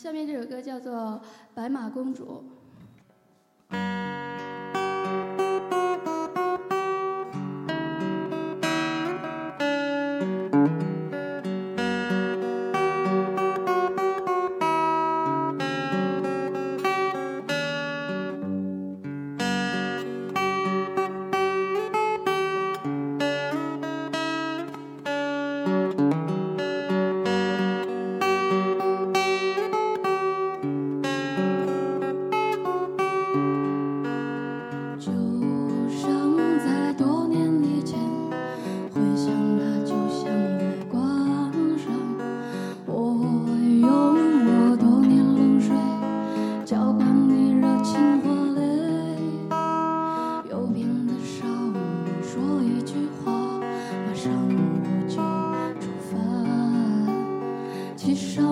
下面这首歌叫做《白马公主》。你说。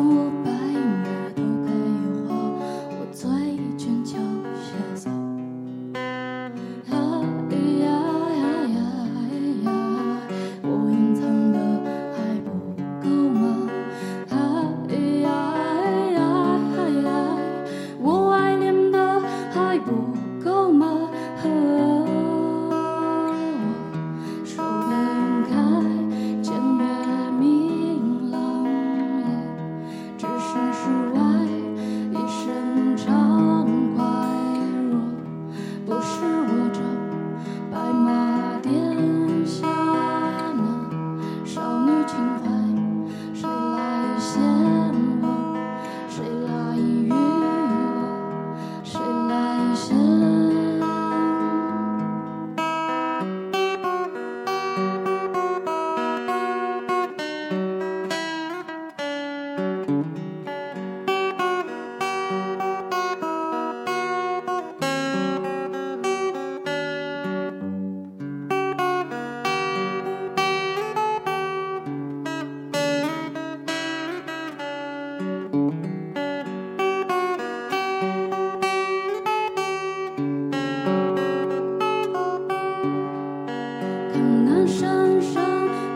看那山上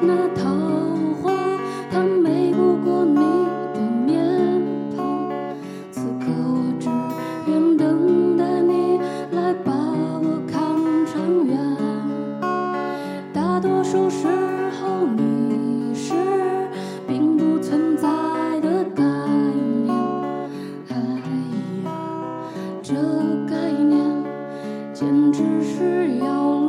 那桃花，它美不过你的面庞。此刻我只愿等待你来把我看长远。大多数时候，你是并不存在的概念。哎呀，这概念简直是要。